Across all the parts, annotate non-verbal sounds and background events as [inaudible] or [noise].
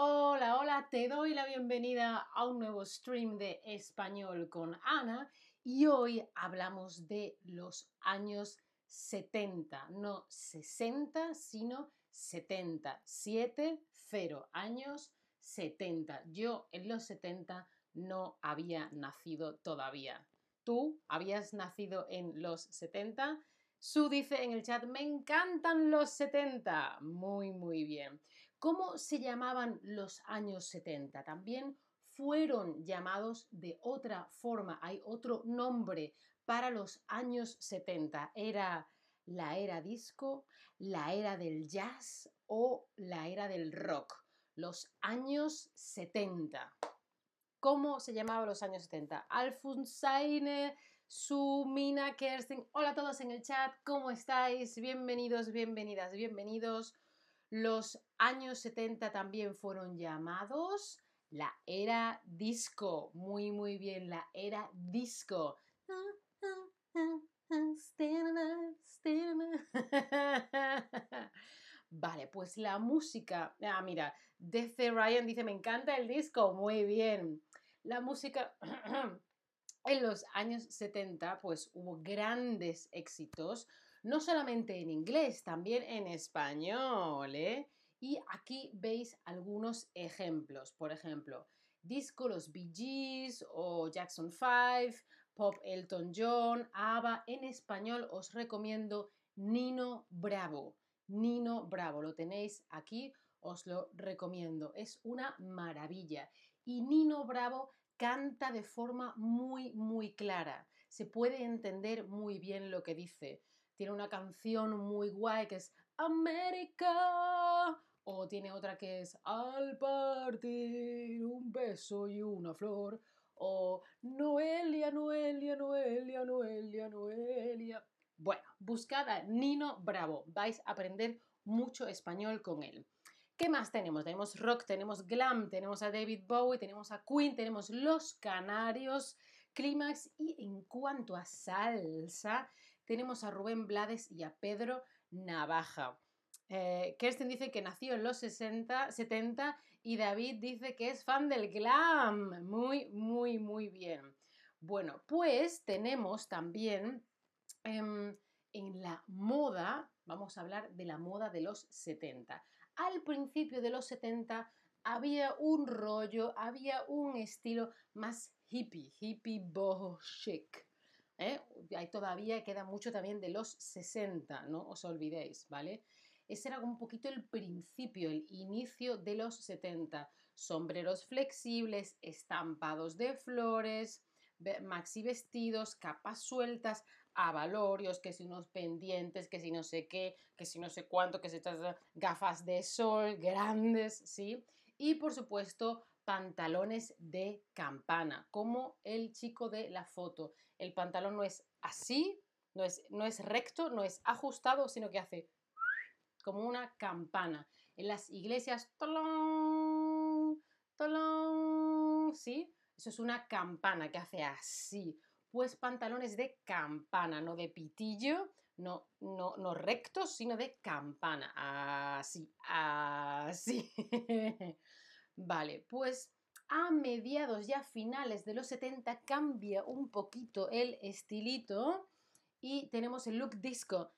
Hola, hola, te doy la bienvenida a un nuevo stream de español con Ana y hoy hablamos de los años 70, no 60, sino 70, 7, 0, años 70. Yo en los 70 no había nacido todavía. ¿Tú habías nacido en los 70? Su dice en el chat, me encantan los 70. Muy, muy bien. ¿Cómo se llamaban los años 70? También fueron llamados de otra forma. Hay otro nombre para los años 70. Era la era disco, la era del jazz o la era del rock. Los años 70. ¿Cómo se llamaban los años 70? Alfonsaine, Sumina, Kerstin. Hola a todos en el chat, ¿cómo estáis? Bienvenidos, bienvenidas, bienvenidos. Los años 70 también fueron llamados la era disco. Muy, muy bien, la era disco. [laughs] Vale, pues la música. Ah, mira, DC Ryan dice: Me encanta el disco. Muy bien. La música. [clears throat] en los años 70, pues hubo grandes éxitos no solamente en inglés, también en español. ¿eh? Y aquí veis algunos ejemplos. Por ejemplo, disco Los Bee Gees o Jackson 5, Pop Elton John, ABBA. En español os recomiendo Nino Bravo. Nino Bravo, lo tenéis aquí, os lo recomiendo. Es una maravilla. Y Nino Bravo canta de forma muy, muy clara. Se puede entender muy bien lo que dice tiene una canción muy guay que es América. O tiene otra que es Al partir un beso y una flor. O Noelia, Noelia, Noelia, Noelia, Noelia. Bueno, buscad a Nino Bravo. Vais a aprender mucho español con él. ¿Qué más tenemos? Tenemos rock, tenemos glam, tenemos a David Bowie, tenemos a Queen, tenemos Los Canarios, Clímax y en cuanto a salsa, tenemos a Rubén Blades y a Pedro Navaja. Eh, Kirsten dice que nació en los 60, 70 y David dice que es fan del glam. Muy, muy, muy bien. Bueno, pues tenemos también em, en la moda, vamos a hablar de la moda de los 70. Al principio de los 70 había un rollo, había un estilo más hippie, hippie boho chic. ¿Eh? Ahí todavía queda mucho también de los 60, no os olvidéis, ¿vale? Ese era un poquito el principio, el inicio de los 70. Sombreros flexibles, estampados de flores, maxi vestidos, capas sueltas, avalorios, que si unos pendientes, que si no sé qué, que si no sé cuánto, que si estas gafas de sol grandes, ¿sí? Y por supuesto, pantalones de campana, como el chico de la foto. El pantalón no es así, no es, no es recto, no es ajustado, sino que hace como una campana. En las iglesias, tolón, tolón, ¿sí? Eso es una campana que hace así. Pues pantalones de campana, no de pitillo, no, no, no rectos, sino de campana. Así, así. [laughs] Vale, pues a mediados ya finales de los 70 cambia un poquito el estilito y tenemos el look disco.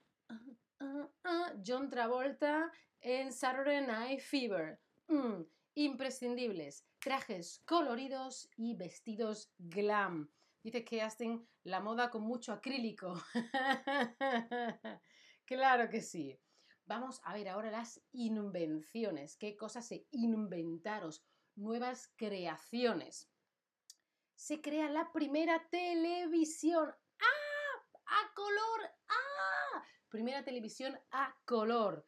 John Travolta en Saturday Night Fever. Mm, imprescindibles, trajes coloridos y vestidos glam. Dice que hacen la moda con mucho acrílico. [laughs] claro que sí. Vamos a ver ahora las invenciones, qué cosas se inventaron, nuevas creaciones. Se crea la primera televisión. ¡Ah! ¡A color! ¡Ah! Primera televisión a color.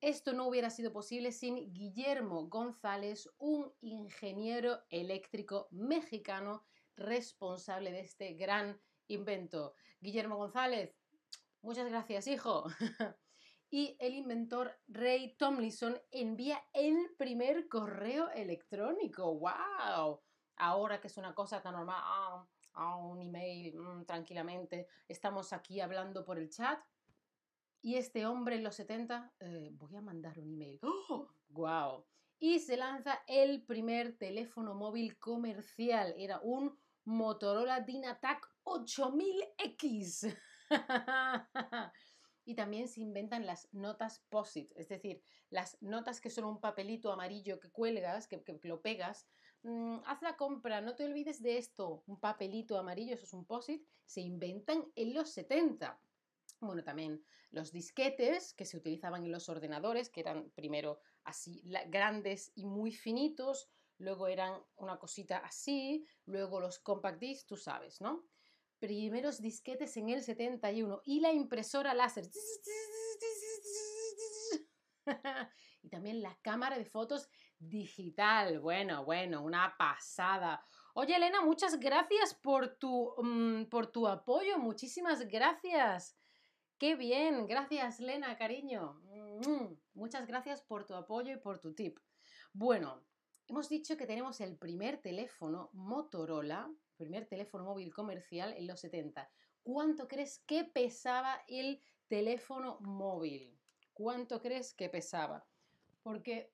Esto no hubiera sido posible sin Guillermo González, un ingeniero eléctrico mexicano responsable de este gran invento. Guillermo González, muchas gracias, hijo. [laughs] y el inventor Ray Tomlinson envía el primer correo electrónico. ¡Wow! Ahora que es una cosa tan normal, ah, ah, un email, mm, tranquilamente, estamos aquí hablando por el chat. Y este hombre en los 70, eh, voy a mandar un email. ¡Oh! ¡Wow! y se lanza el primer teléfono móvil comercial. Era un Motorola DynaTAC 8000X. [laughs] y también se inventan las notas POSIT, es decir, las notas que son un papelito amarillo que cuelgas, que, lo pegas. Mm, haz la compra, no te olvides de esto, un papelito amarillo, eso es un POSIT, se inventan en los 70. Bueno, también los disquetes que se utilizaban en los ordenadores, que eran primero así grandes y muy finitos, luego eran una cosita así, luego los compact discs, tú sabes, ¿no? Primeros disquetes en el 71 y la impresora láser. [laughs] y también la cámara de fotos digital. Bueno, bueno, una pasada. Oye, Elena, muchas gracias por tu, mm, por tu apoyo. Muchísimas gracias. Qué bien, gracias Lena, cariño. Mm, muchas gracias por tu apoyo y por tu tip. Bueno, hemos dicho que tenemos el primer teléfono Motorola, primer teléfono móvil comercial en los 70. ¿Cuánto crees que pesaba el teléfono móvil? ¿Cuánto crees que pesaba? Porque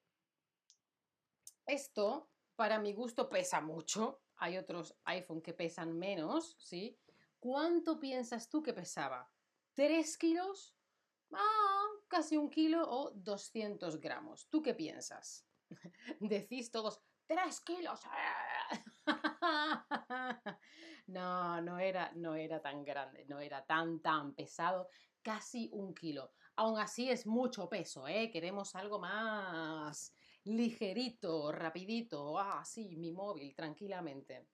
esto, para mi gusto, pesa mucho. Hay otros iPhone que pesan menos, ¿sí? ¿Cuánto piensas tú que pesaba? ¿3 kilos? Ah, casi un kilo o 200 gramos. ¿Tú qué piensas? [laughs] Decís todos, ¡3 kilos! [laughs] no, no era, no era tan grande, no era tan, tan pesado, casi un kilo. Aún así es mucho peso, ¿eh? Queremos algo más ligerito, rapidito. Ah, sí, mi móvil, tranquilamente.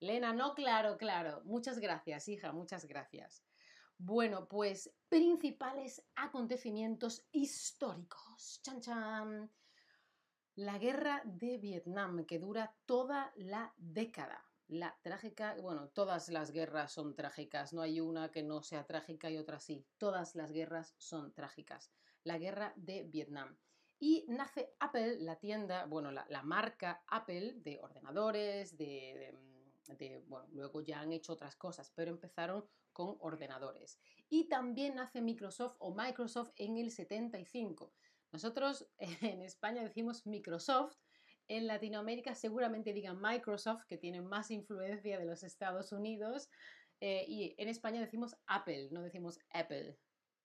Lena, no, claro, claro. Muchas gracias, hija, muchas gracias. Bueno, pues principales acontecimientos históricos. Chan, chan. La guerra de Vietnam, que dura toda la década. La trágica, bueno, todas las guerras son trágicas, no hay una que no sea trágica y otra sí. Todas las guerras son trágicas. La guerra de Vietnam. Y nace Apple, la tienda, bueno, la, marca Apple de ordenadores, de, de, bueno, luego ya han hecho otras cosas, pero empezaron con ordenadores. Y también hace Microsoft o Microsoft en el 75. Nosotros [laughs] en España decimos Microsoft, en Latinoamérica seguramente digan Microsoft, que tiene más influencia de los Estados Unidos, eh, y en España decimos Apple, no decimos Apple,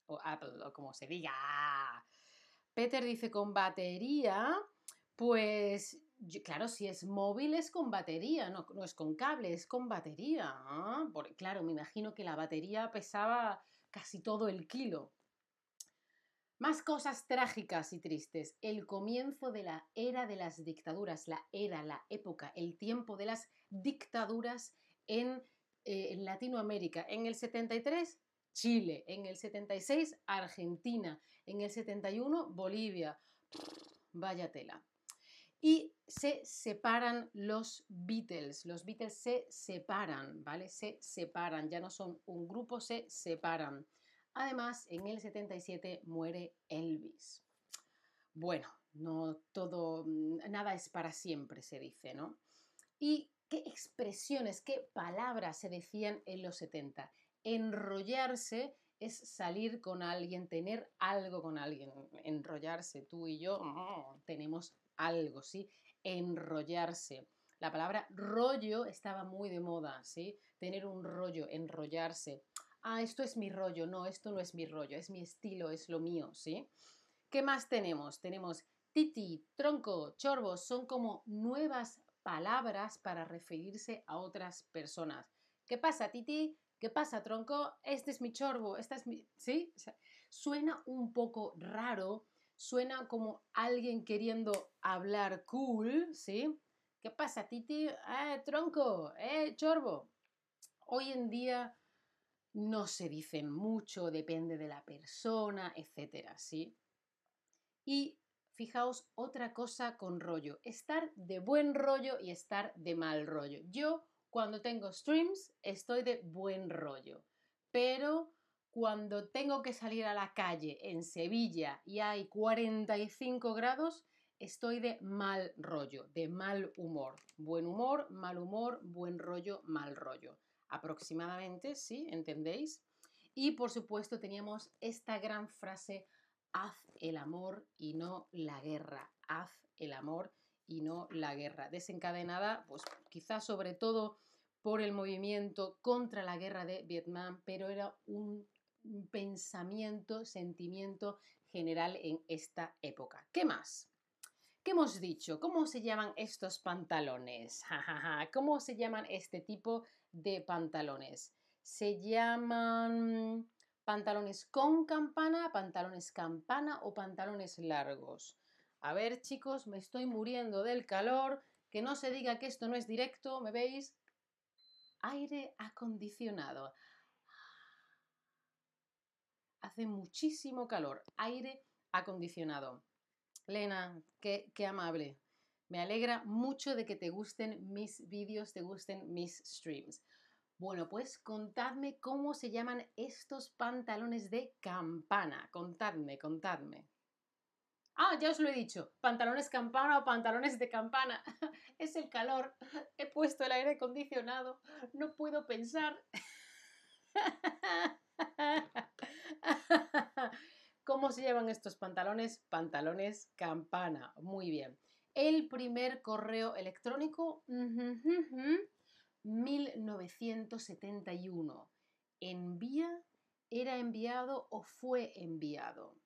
o Apple, o como se diga. Peter dice con batería, pues claro, si es móvil es con batería, no, es con cable, es con batería. ¿ah? claro, me imagino que la batería pesaba casi todo el kilo. Más cosas trágicas y tristes. El comienzo de la era de las dictaduras, la era, la época, el tiempo de las dictaduras en, eh, Latinoamérica. En el 73, Chile. En el 76, Argentina. En el 71, Bolivia. [laughs] Vaya tela y se separan los Beatles. Los Beatles se separan, ¿vale? Se separan, ya no son un grupo, se separan. Además, en el 77 muere Elvis. Bueno, no todo, mm, nada es para siempre, se dice, ¿no? ¿Y qué expresiones, qué palabras se decían en los 70? Enrollarse es salir con alguien, tener algo con alguien. Enrollarse, tú y yo mm, tenemos algo, ¿sí? Enrollarse. La palabra rollo estaba muy de moda, ¿sí? Tener un rollo, enrollarse. Ah, esto es mi rollo. No, esto no es mi rollo, es mi estilo, es lo mío, ¿sí? ¿Qué más tenemos? Tenemos titi, tronco, chorbo, son como nuevas palabras para referirse a otras personas. ¿Qué pasa, titi? ¿Qué pasa, tronco? Este es mi chorbo, esta es mi... ¿Sí? suena un poco raro, suena como alguien queriendo hablar cool, ¿sí? ¿Qué pasa, Titi? ¡Eh, tronco! ¡Eh, chorbo! Hoy en día no se dicen mucho, depende de la persona, etcétera, ¿sí? Y fijaos otra cosa con rollo, estar de buen rollo y estar de mal rollo. Yo cuando tengo streams estoy de buen rollo, pero cuando tengo que salir a la calle en Sevilla y hay 45 grados, estoy de mal rollo, de mal humor. Buen humor, mal humor, buen rollo, mal rollo. Aproximadamente, ¿sí? ¿Entendéis? Y por supuesto teníamos esta gran frase, haz el amor y no la guerra. Haz el amor y no la guerra. Desencadenada, pues quizás sobre todo por el movimiento contra la guerra de Vietnam, pero era un pensamiento, sentimiento general en esta época. ¿Qué más? ¿Qué hemos dicho? ¿Cómo se llaman estos pantalones? ¿Cómo se llaman este tipo de pantalones? Se llaman pantalones con campana, pantalones campana o pantalones largos. A ver, chicos, me estoy muriendo del calor. Que no se diga que esto no es directo, ¿me veis? Aire acondicionado. Hace muchísimo calor. Aire acondicionado. Lena, qué, amable. Me alegra mucho de que te gusten mis vídeos, te gusten mis streams. Bueno, pues contadme cómo se llaman estos pantalones de campana. Contadme, contadme. Ah, ya os lo he dicho. Pantalones campana o pantalones de campana. [laughs] es el calor. He puesto el aire acondicionado. No puedo pensar. [laughs] ¿Cómo se llaman estos pantalones? Pantalones campana. Muy bien. El primer correo electrónico, 1971. ¿Envía? ¿Era enviado o fue enviado?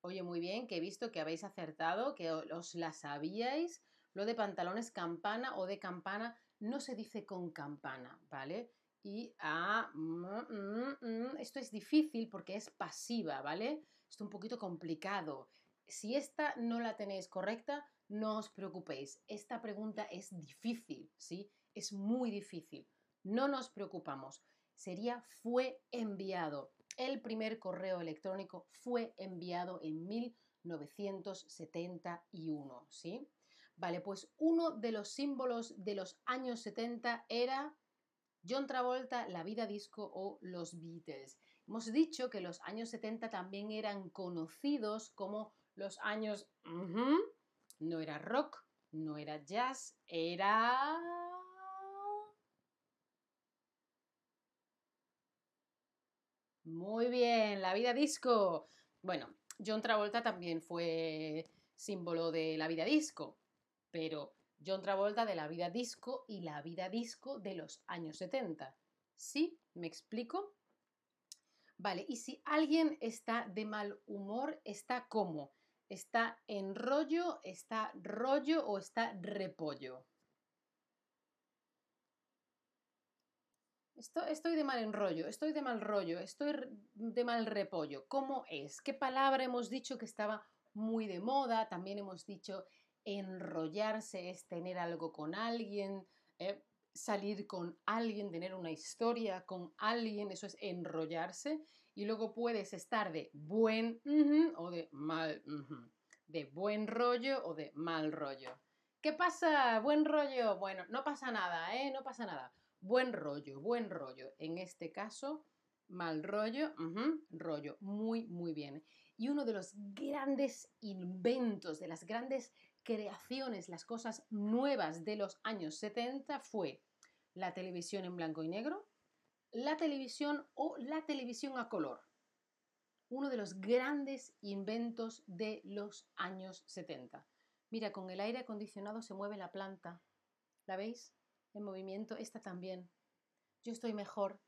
Oye, muy bien, que he visto que habéis acertado, que os la sabíais. Lo de pantalones campana o de campana no se dice con campana, ¿vale? Y a... Mm, mm, mm, esto es difícil porque es pasiva, ¿vale? Esto es un poquito complicado. Si esta no la tenéis correcta, no os preocupéis. Esta pregunta es difícil, ¿sí? Es muy difícil. No nos preocupamos. Sería fue enviado. El primer correo electrónico fue enviado en 1971, ¿sí? Vale, pues uno de los símbolos de los años 70 era John Travolta, la vida disco o los Beatles. Hemos dicho que los años 70 también eran conocidos como los años... no era rock, no era jazz, era... Muy bien, la vida disco. Bueno, John Travolta también fue símbolo de la vida disco, pero John Travolta de la vida disco y la vida disco de los años 70. ¿Sí? ¿Me explico? Vale, y si alguien está de mal humor, ¿está cómo? ¿Está en rollo, está rollo o está repollo? Estoy, de mal en rollo, estoy de mal rollo, estoy de mal repollo. ¿Cómo es? ¿Qué palabra hemos dicho que estaba muy de moda? También hemos dicho enrollarse es tener algo con alguien, eh, salir con alguien, tener una historia con alguien, eso es enrollarse. Y luego puedes estar de buen o de mal, de buen rollo o de mal rollo. ¿Qué pasa? Buen rollo. Bueno, no pasa nada, ¿eh? No pasa nada. Buen rollo, buen rollo. En este caso, mal rollo, rollo. Muy, muy bien. Y uno de los grandes inventos, de las grandes creaciones, las cosas nuevas de los años 70 fue la televisión en blanco y negro, la televisión o la televisión a color. Uno de los grandes inventos de los años 70. Mira, con el aire acondicionado se mueve la planta. ¿La veis? En movimiento. Esta también. Yo estoy mejor.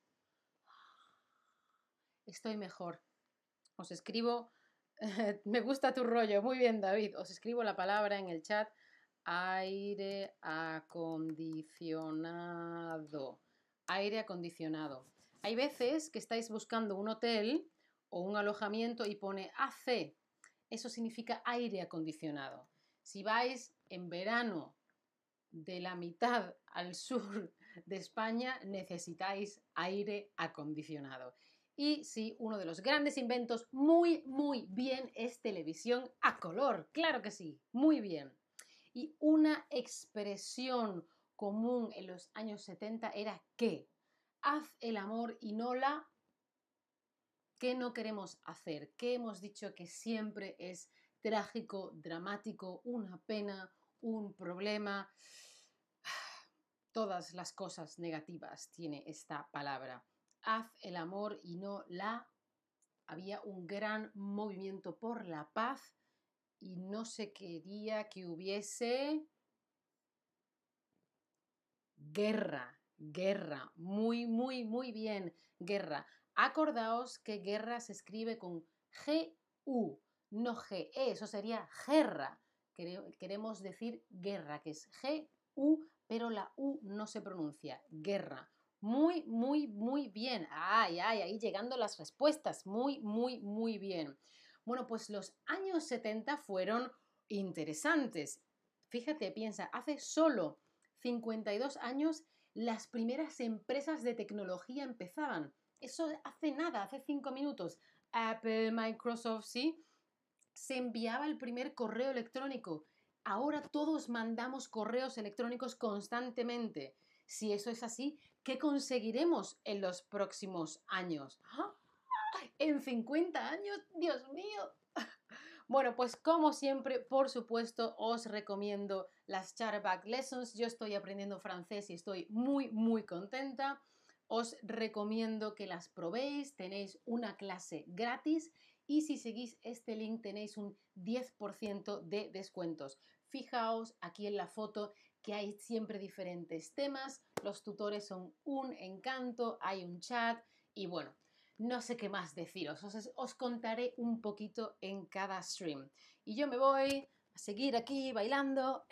Estoy mejor. Os escribo [laughs] Me gusta tu rollo. Muy bien, David. Os escribo la palabra en el chat. Aire acondicionado. Aire acondicionado. Hay veces que estáis buscando un hotel o un alojamiento y pone AC. Eso significa aire acondicionado. Si vais en verano de la mitad al sur de España, necesitáis aire acondicionado. Y sí, uno de los grandes inventos, muy, muy televisión a color. Claro que sí, muy bien. Y una expresión común en los años 70 era que haz el amor y no la ¿Qué no queremos hacer? ¿Qué hemos dicho que siempre es trágico, dramático, una pena, un problema? [sighs] Todas las cosas negativas tiene esta palabra haz el amor y no la había un gran movimiento por la paz y no se quería que hubiese guerra, guerra, muy, muy, muy bien, guerra. Acordaos que guerra se escribe con G-U, no G-E, eso sería guerra. Queremos decir guerra, que es G-U, pero la U no se pronuncia, guerra. Muy, muy, muy bien. Ay, ay, ahí llegando las respuestas. Muy, muy, muy bien. Bueno, pues los años 70 fueron interesantes. Fíjate, piensa, hace solo 52 años las primeras empresas de tecnología empezaban. Eso hace nada, hace cinco minutos. Apple, Microsoft, sí. Se enviaba el primer correo electrónico. Ahora todos mandamos correos electrónicos constantemente. Si eso es así, ¿qué conseguiremos en los próximos años? ¿En 50 años? Dios mío. Bueno, pues como siempre, por supuesto, os recomiendo las Chatterback Lessons. Yo estoy aprendiendo francés y estoy muy, muy contenta. Os recomiendo que las probéis. Tenéis una clase gratis y si seguís este link tenéis un 10% de descuentos. Fijaos aquí en la foto que hay siempre diferentes temas. Los tutores son un encanto, hay un chat y bueno, no sé qué más deciros, os, contaré un poquito en cada stream. Y yo me voy a seguir aquí bailando.